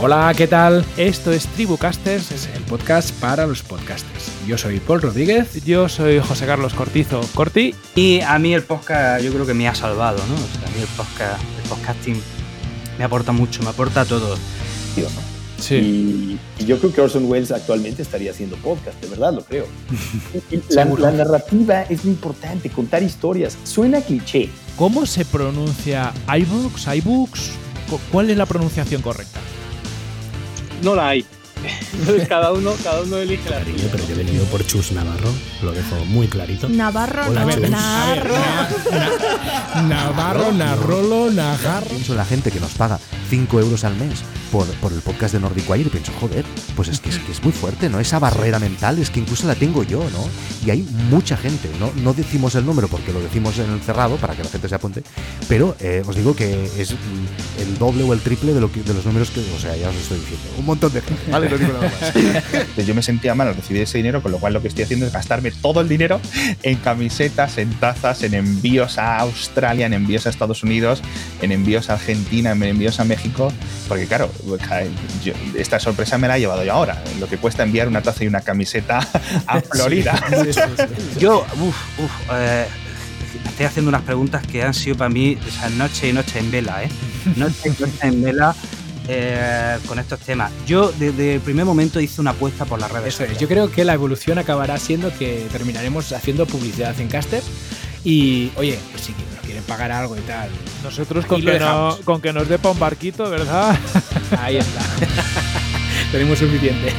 Hola, ¿qué tal? Esto es Tribucasters, es el podcast para los podcasters. Yo soy Paul Rodríguez. Yo soy José Carlos Cortizo. Corti. Y a mí el podcast yo creo que me ha salvado, ¿no? O sea, a mí el, podcast, el podcasting me aporta mucho, me aporta todo. Sí. Y, yo creo que Orson Welles actualmente estaría haciendo podcast, de verdad lo creo. la, la, narrativa es muy importante, contar historias. Suena cliché. ¿Cómo se pronuncia iBooks, iBooks? ¿Cuál es la pronunciación correcta? No la hay. cada uno, cada uno elige la suya. Pero yo he venido por Chus Navarro, lo dejo muy clarito. Navarro, Hola, no, Navarro. Navarro, Narrolo, Najarro. Pienso en la gente que nos paga 5 euros al mes por, por el podcast de Nordic Wire y pienso, joder, pues es que, es que es muy fuerte, ¿no? Esa barrera mental es que incluso la tengo yo, ¿no? Y hay mucha gente, no, no decimos el número porque lo decimos en el cerrado para que la gente se apunte, pero eh, os digo que es el doble o el triple de, lo que, de los números que, o sea, ya os estoy diciendo, un montón de gente, ¿vale? No digo nada más. yo me sentía mal al recibir ese dinero, con lo cual lo que estoy haciendo es gastarme todo el dinero en camisetas, en tazas, en envíos a Australia, en envíos a Estados Unidos, en envíos a Argentina, en envíos a México, porque claro, esta sorpresa me la he llevado yo ahora, lo que cuesta enviar una taza y una camiseta a Florida. yo, uff, uff, eh, estoy haciendo unas preguntas que han sido para mí noche y noche en vela, ¿eh? Noche y noche en vela. Eh, con estos temas. Yo desde el primer momento hice una apuesta por las redes. Eso es, yo creo que la evolución acabará siendo que terminaremos haciendo publicidad en Caster y, oye, pues si nos quieren pagar algo y tal. Nosotros con, que, con que nos dé un barquito, ¿verdad? Ahí está. Tenemos suficiente.